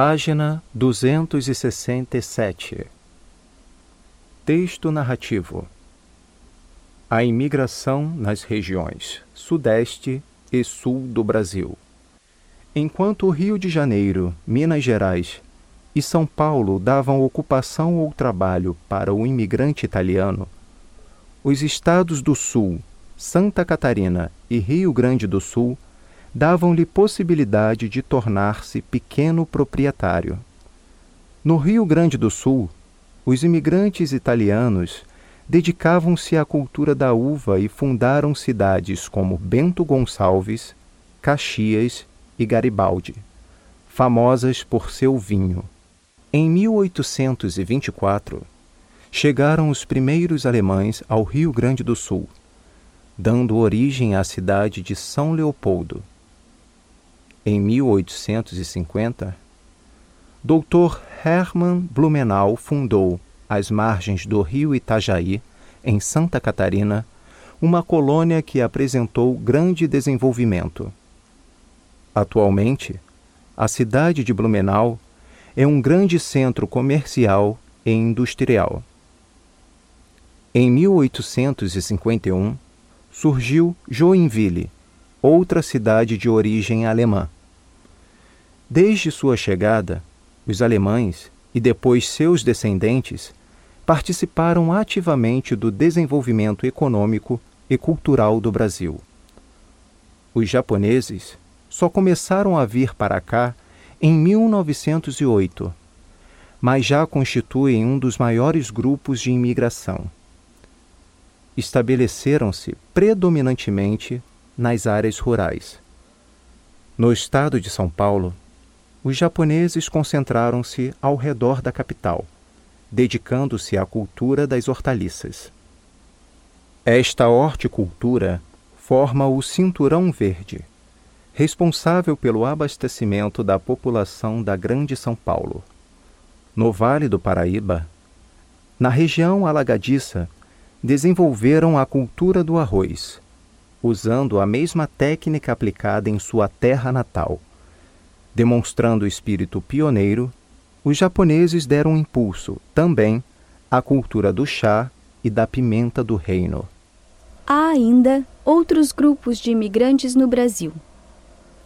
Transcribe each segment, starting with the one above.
Página 267 Texto narrativo A imigração nas regiões Sudeste e Sul do Brasil. Enquanto o Rio de Janeiro, Minas Gerais e São Paulo davam ocupação ou trabalho para o imigrante italiano, os estados do Sul, Santa Catarina e Rio Grande do Sul davam-lhe possibilidade de tornar-se pequeno proprietário. No Rio Grande do Sul, os imigrantes italianos dedicavam-se à cultura da uva e fundaram cidades como Bento Gonçalves, Caxias e Garibaldi, famosas por seu vinho. Em 1824, chegaram os primeiros alemães ao Rio Grande do Sul, dando origem à cidade de São Leopoldo. Em 1850, Dr. Hermann Blumenau fundou, às margens do rio Itajaí, em Santa Catarina, uma colônia que apresentou grande desenvolvimento. Atualmente, a cidade de Blumenau é um grande centro comercial e industrial. Em 1851, surgiu Joinville, outra cidade de origem alemã. Desde sua chegada, os alemães e depois seus descendentes participaram ativamente do desenvolvimento econômico e cultural do Brasil. Os japoneses só começaram a vir para cá em 1908, mas já constituem um dos maiores grupos de imigração. Estabeleceram-se predominantemente nas áreas rurais. No estado de São Paulo, os japoneses concentraram-se ao redor da capital, dedicando-se à cultura das hortaliças. Esta horticultura forma o Cinturão Verde, responsável pelo abastecimento da população da Grande São Paulo. No Vale do Paraíba, na região alagadiça, desenvolveram a cultura do arroz, usando a mesma técnica aplicada em sua terra natal. Demonstrando o espírito pioneiro, os japoneses deram impulso, também, à cultura do chá e da pimenta do reino. Há ainda outros grupos de imigrantes no Brasil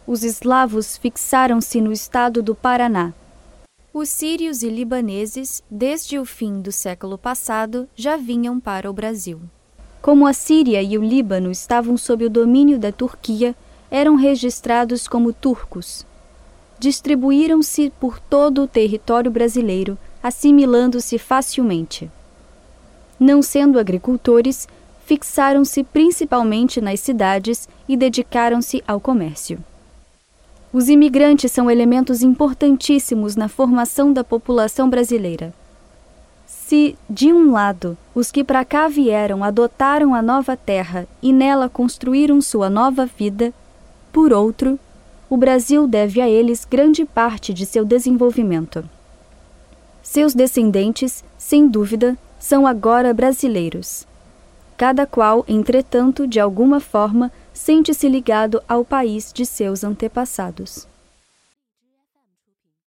os eslavos fixaram-se no estado do Paraná. Os sírios e libaneses, desde o fim do século passado, já vinham para o Brasil. Como a Síria e o Líbano estavam sob o domínio da Turquia, eram registrados como turcos. Distribuíram-se por todo o território brasileiro, assimilando-se facilmente. Não sendo agricultores, fixaram-se principalmente nas cidades e dedicaram-se ao comércio. Os imigrantes são elementos importantíssimos na formação da população brasileira. Se, de um lado, os que para cá vieram adotaram a nova terra e nela construíram sua nova vida, por outro, o Brasil deve a eles grande parte de seu desenvolvimento. Seus descendentes, sem dúvida, são agora brasileiros. Cada qual, entretanto, de alguma forma, sente-se ligado ao país de seus antepassados.